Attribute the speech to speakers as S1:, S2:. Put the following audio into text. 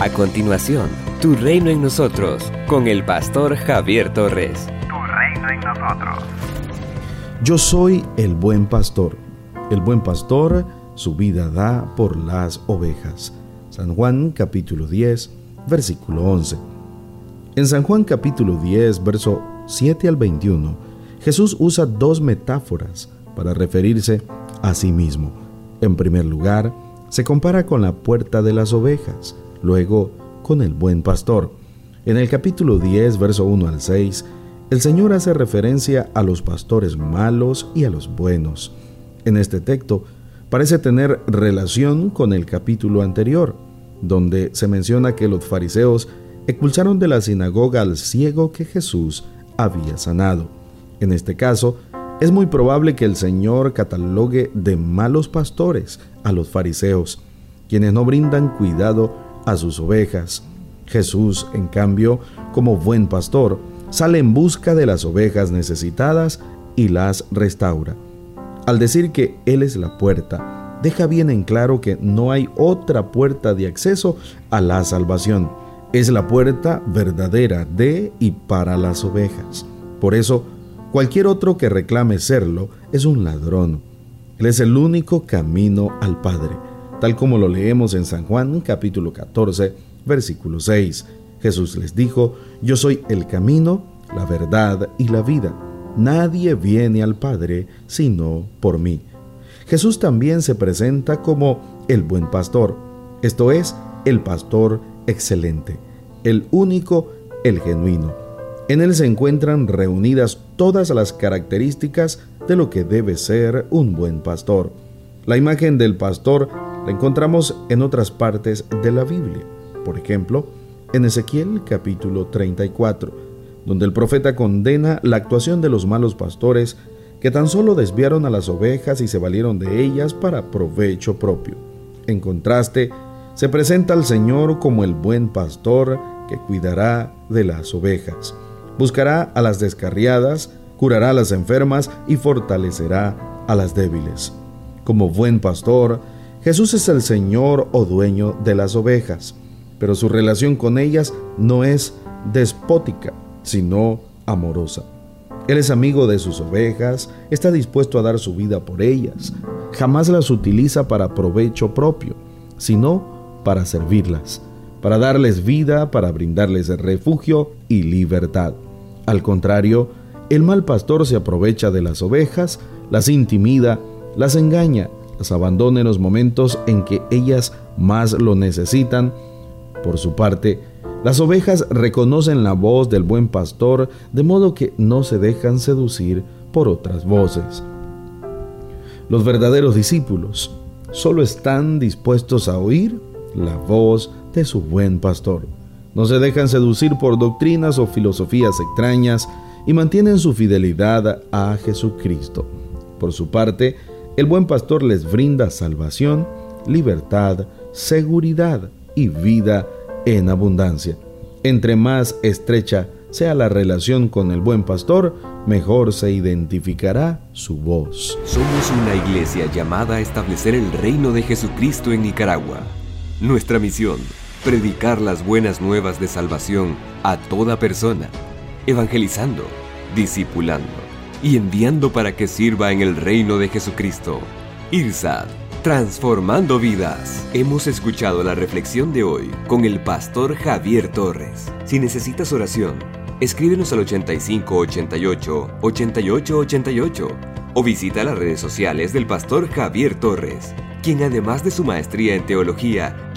S1: A continuación, Tu reino en nosotros, con el pastor Javier Torres.
S2: Tu reino en nosotros.
S3: Yo soy el buen pastor. El buen pastor su vida da por las ovejas. San Juan capítulo 10, versículo 11. En San Juan capítulo 10, verso 7 al 21, Jesús usa dos metáforas para referirse a sí mismo. En primer lugar, se compara con la puerta de las ovejas, luego con el buen pastor. En el capítulo 10, verso 1 al 6, el Señor hace referencia a los pastores malos y a los buenos. En este texto parece tener relación con el capítulo anterior, donde se menciona que los fariseos expulsaron de la sinagoga al ciego que Jesús había sanado. En este caso, es muy probable que el Señor catalogue de malos pastores a los fariseos, quienes no brindan cuidado a sus ovejas. Jesús, en cambio, como buen pastor, sale en busca de las ovejas necesitadas y las restaura. Al decir que Él es la puerta, deja bien en claro que no hay otra puerta de acceso a la salvación. Es la puerta verdadera de y para las ovejas. Por eso, cualquier otro que reclame serlo es un ladrón. Él es el único camino al Padre, tal como lo leemos en San Juan capítulo 14, versículo 6. Jesús les dijo, Yo soy el camino, la verdad y la vida. Nadie viene al Padre sino por mí. Jesús también se presenta como el buen pastor, esto es, el pastor excelente, el único, el genuino. En él se encuentran reunidas todas las características de lo que debe ser un buen pastor. La imagen del pastor la encontramos en otras partes de la Biblia. Por ejemplo, en Ezequiel capítulo 34, donde el profeta condena la actuación de los malos pastores que tan solo desviaron a las ovejas y se valieron de ellas para provecho propio. En contraste, se presenta al Señor como el buen pastor que cuidará de las ovejas. Buscará a las descarriadas, curará a las enfermas y fortalecerá a las débiles. Como buen pastor, Jesús es el Señor o dueño de las ovejas pero su relación con ellas no es despótica, sino amorosa. Él es amigo de sus ovejas, está dispuesto a dar su vida por ellas, jamás las utiliza para provecho propio, sino para servirlas, para darles vida, para brindarles refugio y libertad. Al contrario, el mal pastor se aprovecha de las ovejas, las intimida, las engaña, las abandona en los momentos en que ellas más lo necesitan por su parte, las ovejas reconocen la voz del buen pastor de modo que no se dejan seducir por otras voces. Los verdaderos discípulos solo están dispuestos a oír la voz de su buen pastor. No se dejan seducir por doctrinas o filosofías extrañas y mantienen su fidelidad a Jesucristo. Por su parte, el buen pastor les brinda salvación, libertad, seguridad y vida en abundancia. Entre más estrecha sea la relación con el buen pastor, mejor se identificará su voz.
S1: Somos una iglesia llamada a establecer el reino de Jesucristo en Nicaragua. Nuestra misión, predicar las buenas nuevas de salvación a toda persona, evangelizando, discipulando y enviando para que sirva en el reino de Jesucristo. IRSAD Transformando vidas. Hemos escuchado la reflexión de hoy con el pastor Javier Torres. Si necesitas oración, escríbenos al 8588 8888 o visita las redes sociales del pastor Javier Torres, quien además de su maestría en teología,